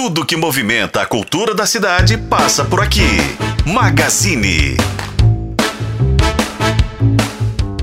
Tudo que movimenta a cultura da cidade passa por aqui. Magazine.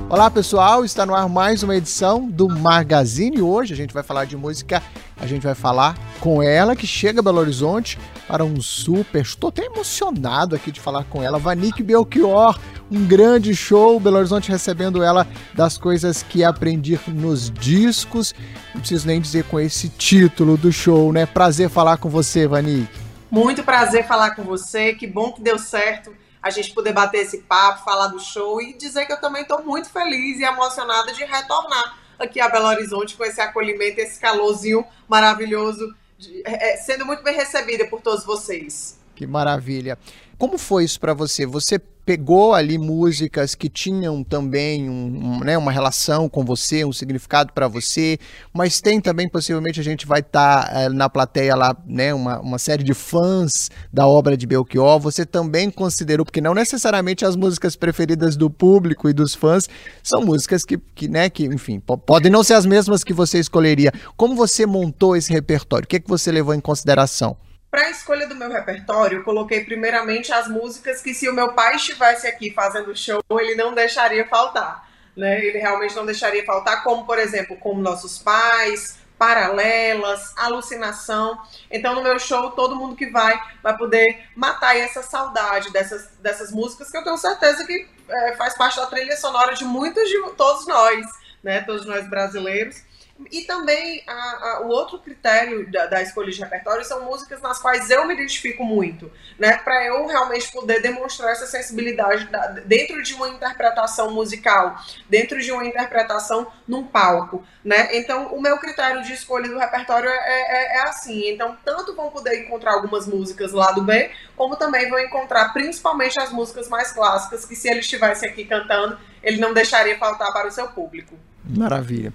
Olá pessoal, está no ar mais uma edição do Magazine. Hoje a gente vai falar de música, a gente vai falar com ela que chega a Belo Horizonte para um super. Estou até emocionado aqui de falar com ela, Vanique Belchior. Um grande show, Belo Horizonte recebendo ela das coisas que aprendi nos discos. Não preciso nem dizer com esse título do show, né? Prazer falar com você, Vanique. Muito prazer falar com você. Que bom que deu certo a gente poder bater esse papo, falar do show e dizer que eu também estou muito feliz e emocionada de retornar aqui a Belo Horizonte com esse acolhimento, esse calorzinho maravilhoso, de, é, sendo muito bem recebida por todos vocês. Que maravilha. Como foi isso para você? Você pegou ali músicas que tinham também um, um, né, uma relação com você, um significado para você, mas tem também, possivelmente, a gente vai estar tá, é, na plateia lá, né, uma, uma série de fãs da obra de Belchior. Você também considerou, porque não necessariamente as músicas preferidas do público e dos fãs são músicas que, que, né, que enfim, podem não ser as mesmas que você escolheria. Como você montou esse repertório? O que, é que você levou em consideração? Para a escolha do meu repertório, eu coloquei primeiramente as músicas que, se o meu pai estivesse aqui fazendo show, ele não deixaria faltar. Né? Ele realmente não deixaria faltar, como, por exemplo, Como Nossos Pais, Paralelas, Alucinação. Então, no meu show, todo mundo que vai vai poder matar essa saudade dessas, dessas músicas que eu tenho certeza que é, faz parte da trilha sonora de muitos de todos nós, né? Todos nós brasileiros. E também a, a, o outro critério da, da, escolha de repertório são músicas nas quais eu me identifico muito, né? Para eu realmente poder demonstrar essa sensibilidade da, dentro de uma interpretação musical, dentro de uma interpretação num palco, né? Então, o meu critério de escolha do repertório é, é, é assim. Então, tanto vão poder encontrar algumas músicas lá do B, como também vão encontrar principalmente as músicas mais clássicas, que se ele estivesse aqui cantando, ele não deixaria faltar para o seu público. Maravilha.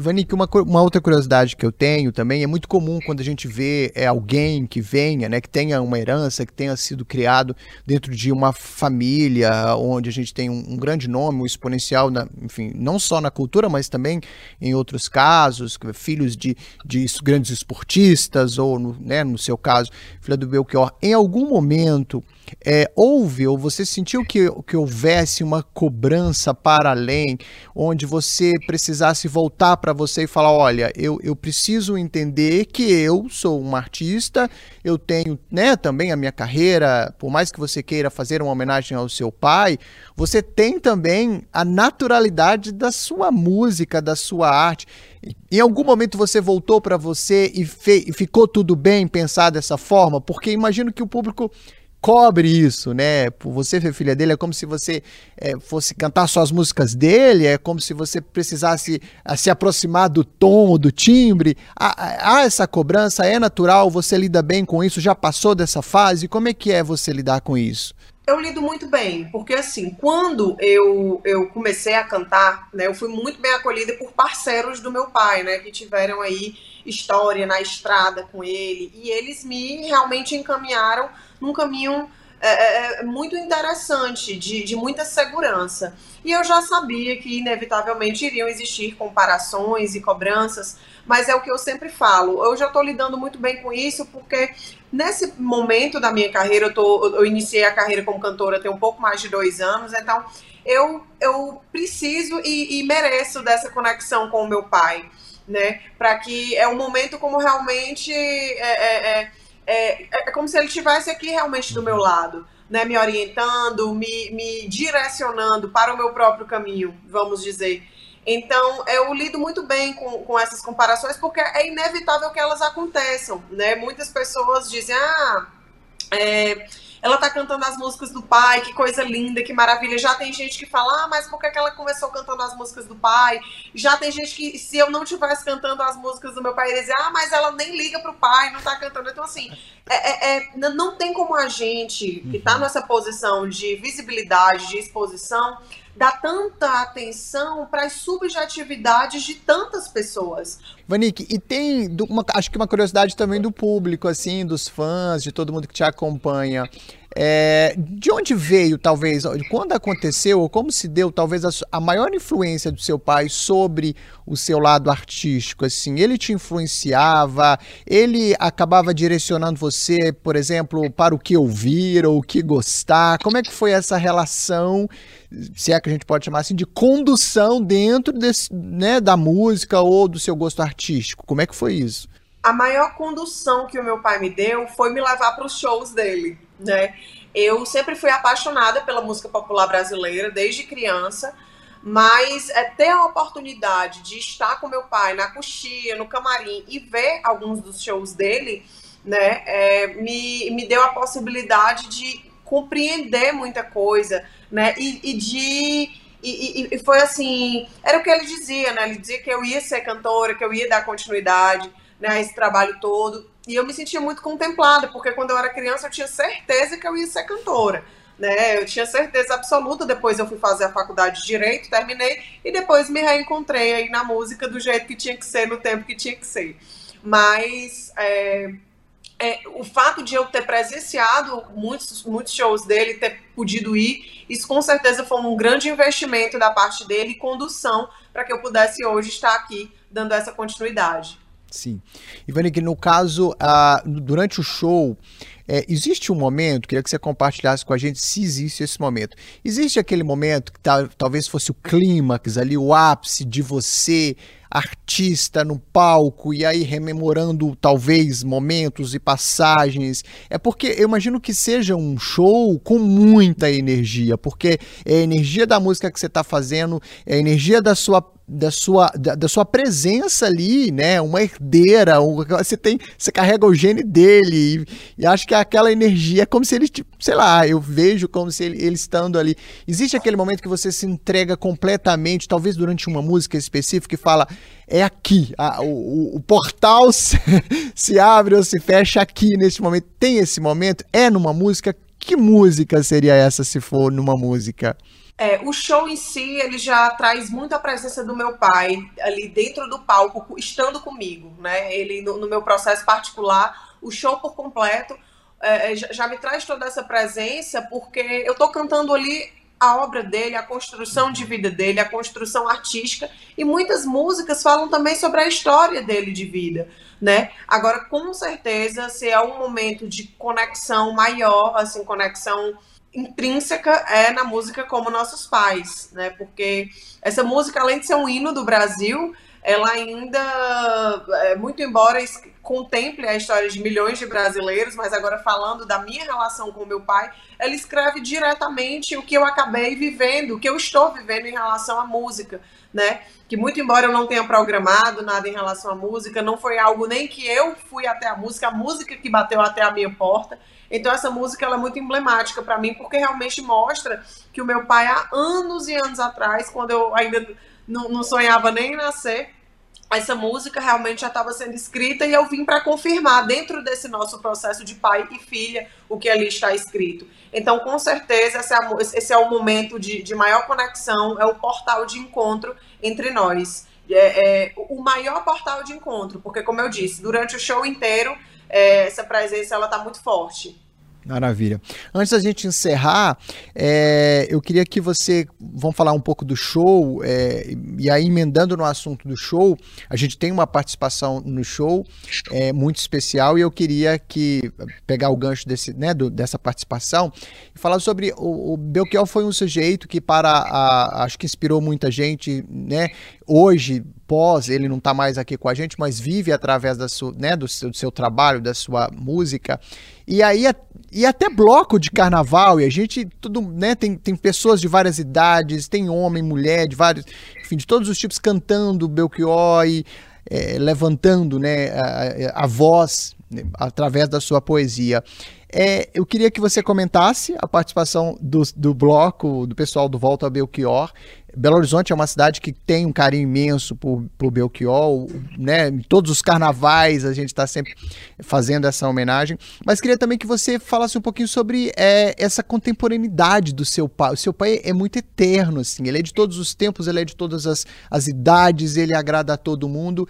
Vanik, uma, uma outra curiosidade que eu tenho também, é muito comum quando a gente vê é, alguém que venha, né, que tenha uma herança, que tenha sido criado dentro de uma família onde a gente tem um, um grande nome, um exponencial, na, enfim, não só na cultura, mas também em outros casos, filhos de, de grandes esportistas, ou, no, né, no seu caso, filha do Belchior, em algum momento é, houve ou você sentiu que, que houvesse uma cobrança para além, onde você precisasse voltar para você e falar: olha, eu, eu preciso entender que eu sou um artista, eu tenho né, também a minha carreira, por mais que você queira fazer uma homenagem ao seu pai, você tem também a naturalidade da sua música, da sua arte. Em algum momento você voltou para você e, e ficou tudo bem pensar dessa forma? Porque imagino que o público cobre isso, né? Por você ser filha dele, é como se você é, fosse cantar só as músicas dele, é como se você precisasse a, se aproximar do tom, do timbre. Há, há, essa cobrança, é natural, você lida bem com isso, já passou dessa fase? Como é que é você lidar com isso? Eu lido muito bem, porque assim, quando eu, eu comecei a cantar, né, eu fui muito bem acolhida por parceiros do meu pai, né, que tiveram aí história na estrada com ele, e eles me realmente encaminharam num caminho é, é, é, muito interessante, de, de muita segurança. E eu já sabia que, inevitavelmente, iriam existir comparações e cobranças, mas é o que eu sempre falo. Eu já estou lidando muito bem com isso, porque nesse momento da minha carreira, eu, tô, eu iniciei a carreira como cantora tem um pouco mais de dois anos, então eu, eu preciso e, e mereço dessa conexão com o meu pai, né? Para que é um momento como realmente. É, é, é é, é como se ele estivesse aqui realmente do meu lado, né, me orientando, me, me direcionando para o meu próprio caminho, vamos dizer. Então, eu lido muito bem com, com essas comparações, porque é inevitável que elas aconteçam, né? Muitas pessoas dizem, ah, é, ela tá cantando as músicas do pai, que coisa linda, que maravilha. Já tem gente que fala, ah, mas por que, que ela começou cantando as músicas do pai? Já tem gente que, se eu não tivesse cantando as músicas do meu pai, eles ah, mas ela nem liga pro pai, não tá cantando. Então, assim, é, é, é não tem como a gente, que tá uhum. nessa posição de visibilidade, de exposição, dá tanta atenção para as subjetividades de tantas pessoas. Vanik, e tem uma, acho que uma curiosidade também do público, assim, dos fãs, de todo mundo que te acompanha. É, de onde veio, talvez, quando aconteceu, ou como se deu, talvez, a, a, maior influência do seu pai sobre o seu lado artístico? Assim, ele te influenciava, ele acabava direcionando você, por exemplo, para o que ouvir ou o que gostar? Como é que foi essa relação, se é que a gente pode chamar assim, de condução dentro desse, né, da música ou do seu gosto artístico? Como é que foi isso? A maior condução que o meu pai me deu foi me levar para os shows dele né? Eu sempre fui apaixonada pela música popular brasileira desde criança, mas é, ter a oportunidade de estar com meu pai na coxia, no camarim e ver alguns dos shows dele, né, é, me, me deu a possibilidade de compreender muita coisa, né, e, e de e, e, e, foi assim, era o que ele dizia, né? Ele dizia que eu ia ser cantora, que eu ia dar continuidade, né, a esse trabalho todo. E eu me sentia muito contemplada, porque quando eu era criança eu tinha certeza que eu ia ser cantora. Né? Eu tinha certeza absoluta. Depois eu fui fazer a faculdade de Direito, terminei, e depois me reencontrei aí na música do jeito que tinha que ser, no tempo que tinha que ser. Mas é, é, o fato de eu ter presenciado muitos, muitos shows dele, ter podido ir, isso com certeza foi um grande investimento da parte dele e condução para que eu pudesse hoje estar aqui dando essa continuidade. Sim. Ivani, no caso, uh, durante o show, é, existe um momento, queria que você compartilhasse com a gente se existe esse momento. Existe aquele momento que tá, talvez fosse o clímax ali, o ápice de você, artista no palco, e aí rememorando talvez momentos e passagens. É porque eu imagino que seja um show com muita energia, porque é a energia da música que você está fazendo, é a energia da sua da sua, da, da, sua presença ali, né? Uma herdeira, um, você tem, você carrega o gene dele e, e, acho que aquela energia é como se ele, tipo, sei lá, eu vejo como se ele, ele, estando ali. Existe aquele momento que você se entrega completamente, talvez durante uma música específica, e fala é aqui, a, o, o, portal se, se abre ou se fecha aqui neste momento. Tem esse momento? É numa música? Que música seria essa se for numa música? É, o show em si, ele já traz muito a presença do meu pai ali dentro do palco, estando comigo, né? Ele, no, no meu processo particular, o show por completo é, é já me traz toda essa presença, porque eu tô cantando ali a obra dele, a construção de vida dele, a construção artística, e muitas músicas falam também sobre a história dele de vida, né? Agora, com certeza, se é um momento de conexão maior, assim, conexão intrínseca é na música como nossos pais, né? Porque essa música, além de ser um hino do Brasil, ela ainda, é, muito embora contemple a história de milhões de brasileiros, mas agora falando da minha relação com meu pai, ela escreve diretamente o que eu acabei vivendo, o que eu estou vivendo em relação à música, né? Que muito embora eu não tenha programado nada em relação à música, não foi algo nem que eu fui até a música, a música que bateu até a minha porta, então essa música ela é muito emblemática para mim porque realmente mostra que o meu pai há anos e anos atrás, quando eu ainda não, não sonhava nem em nascer, essa música realmente já estava sendo escrita e eu vim para confirmar dentro desse nosso processo de pai e filha o que ali está escrito. Então, com certeza, esse é, esse é o momento de, de, maior conexão, é o portal de encontro entre nós. É, é, o maior portal de encontro, porque, como eu disse, durante o show inteiro, é, essa presença ela está muito forte. Maravilha. Antes da gente encerrar, é, eu queria que você. Vamos falar um pouco do show, é, e aí emendando no assunto do show, a gente tem uma participação no show é, muito especial, e eu queria que pegar o gancho desse, né, do, dessa participação e falar sobre. O, o Belchior foi um sujeito que, para. A, acho que inspirou muita gente, né? Hoje, pós, ele não está mais aqui com a gente, mas vive através da sua, né, do, seu, do seu trabalho, da sua música. E aí e até bloco de carnaval, e a gente tudo, né, tem, tem pessoas de várias idades, tem homem, mulher, de vários, enfim, de todos os tipos cantando Belchior e é, levantando, né, a, a voz né, através da sua poesia. É, eu queria que você comentasse a participação do, do bloco, do pessoal do Volta a Belchior, Belo Horizonte é uma cidade que tem um carinho imenso por, por Belchior, né? Em todos os carnavais a gente está sempre fazendo essa homenagem. Mas queria também que você falasse um pouquinho sobre é, essa contemporaneidade do seu pai. O seu pai é muito eterno, assim. Ele é de todos os tempos, ele é de todas as, as idades, ele agrada a todo mundo.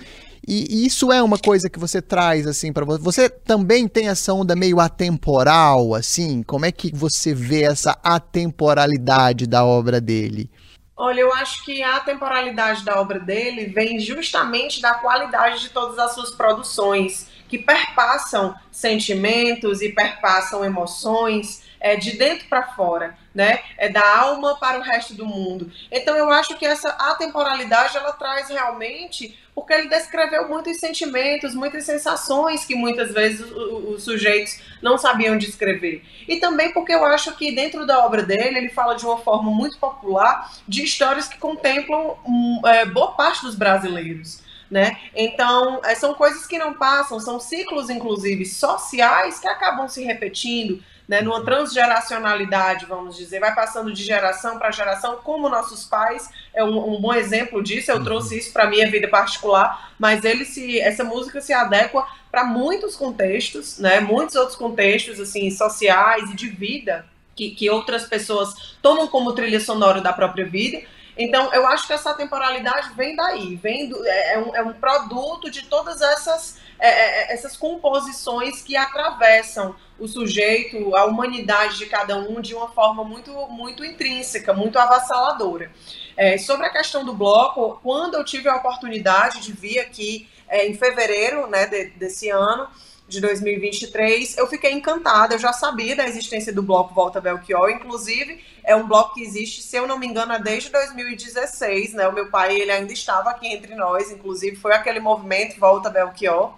E, e isso é uma coisa que você traz, assim, para você. Você também tem essa onda meio atemporal, assim? Como é que você vê essa atemporalidade da obra dele? Olha, eu acho que a temporalidade da obra dele vem justamente da qualidade de todas as suas produções, que perpassam sentimentos e perpassam emoções é, de dentro para fora, né? É da alma para o resto do mundo. Então eu acho que essa atemporalidade ela traz realmente porque ele descreveu muitos sentimentos, muitas sensações que muitas vezes os, os sujeitos não sabiam descrever. E também porque eu acho que dentro da obra dele ele fala de uma forma muito popular de histórias que contemplam um, é, boa parte dos brasileiros. Né? Então, é, são coisas que não passam, são ciclos, inclusive, sociais que acabam se repetindo, né, numa transgeracionalidade, vamos dizer, vai passando de geração para geração, como nossos pais é um, um bom exemplo disso. Eu trouxe isso para minha vida particular, mas ele se, essa música se adequa para muitos contextos, né, muitos outros contextos assim sociais e de vida que, que outras pessoas tomam como trilha sonora da própria vida. Então, eu acho que essa temporalidade vem daí, vem do, é, é, um, é um produto de todas essas, é, é, é, essas composições que atravessam o sujeito, a humanidade de cada um de uma forma muito, muito intrínseca, muito avassaladora. É, sobre a questão do bloco, quando eu tive a oportunidade de vir aqui em fevereiro né, de, desse ano, de 2023, eu fiquei encantada. Eu já sabia da existência do bloco Volta Belchior, inclusive é um bloco que existe, se eu não me engano, desde 2016, né? O meu pai ele ainda estava aqui entre nós, inclusive foi aquele movimento Volta Belchior.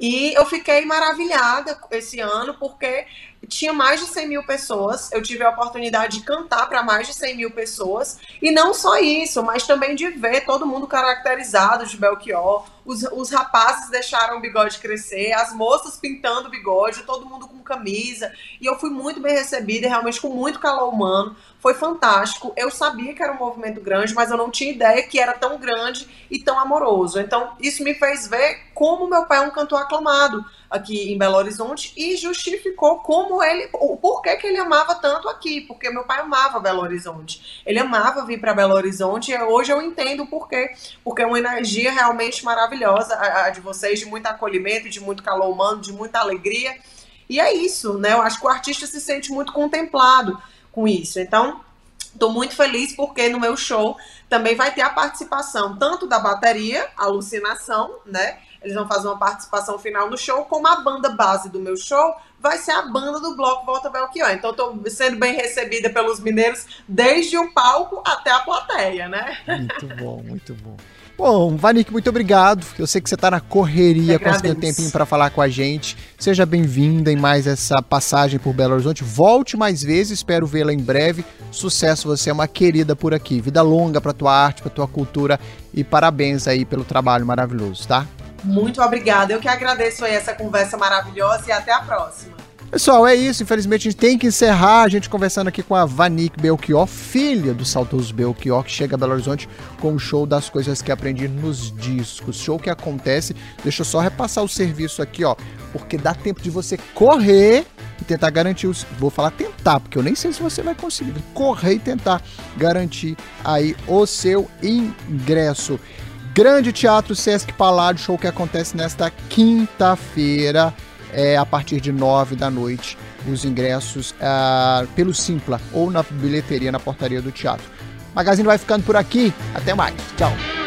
E eu fiquei maravilhada esse ano, porque tinha mais de 100 mil pessoas. Eu tive a oportunidade de cantar para mais de 100 mil pessoas. E não só isso, mas também de ver todo mundo caracterizado de Belchior. Os, os rapazes deixaram o bigode crescer, as moças pintando o bigode, todo mundo com camisa. E eu fui muito bem recebida, realmente com muito calor humano. Foi fantástico. Eu sabia que era um movimento grande, mas eu não tinha ideia que era tão grande e tão amoroso. Então, isso me fez ver como meu pai é um cantor aclamado aqui em Belo Horizonte e justificou como ele, o porquê que ele amava tanto aqui, porque meu pai amava Belo Horizonte. Ele amava vir para Belo Horizonte e hoje eu entendo o porquê, porque é uma energia realmente maravilhosa a, a de vocês, de muito acolhimento, de muito calor humano, de muita alegria. E é isso, né? Eu acho que o artista se sente muito contemplado com isso. Então, Estou muito feliz porque no meu show também vai ter a participação tanto da bateria, alucinação, né? Eles vão fazer uma participação final no show, como a banda base do meu show vai ser a banda do bloco Volta Belchior. Então estou sendo bem recebida pelos mineiros desde o palco até a plateia, né? Muito bom, muito bom. Bom, Vanik, muito obrigado. Eu sei que você está na correria, conseguindo um tempinho para falar com a gente. Seja bem-vinda em mais essa passagem por Belo Horizonte. Volte mais vezes, espero vê-la em breve. Sucesso, você é uma querida por aqui. Vida longa para tua arte, para tua cultura e parabéns aí pelo trabalho maravilhoso, tá? Muito obrigada. Eu que agradeço aí essa conversa maravilhosa e até a próxima. Pessoal, é isso. Infelizmente, a gente tem que encerrar a gente conversando aqui com a Vanik Belchior, filha do saudoso Belchior, que chega a Belo Horizonte com o show das coisas que aprendi nos discos. Show que acontece. Deixa eu só repassar o serviço aqui, ó. Porque dá tempo de você correr e tentar garantir os. Vou falar tentar, porque eu nem sei se você vai conseguir. Correr e tentar garantir aí o seu ingresso. Grande Teatro Sesc Paládio, show que acontece nesta quinta-feira, é, a partir de nove da noite. Os ingressos é, pelo Simpla ou na bilheteria, na portaria do teatro. O Magazine vai ficando por aqui. Até mais. Tchau.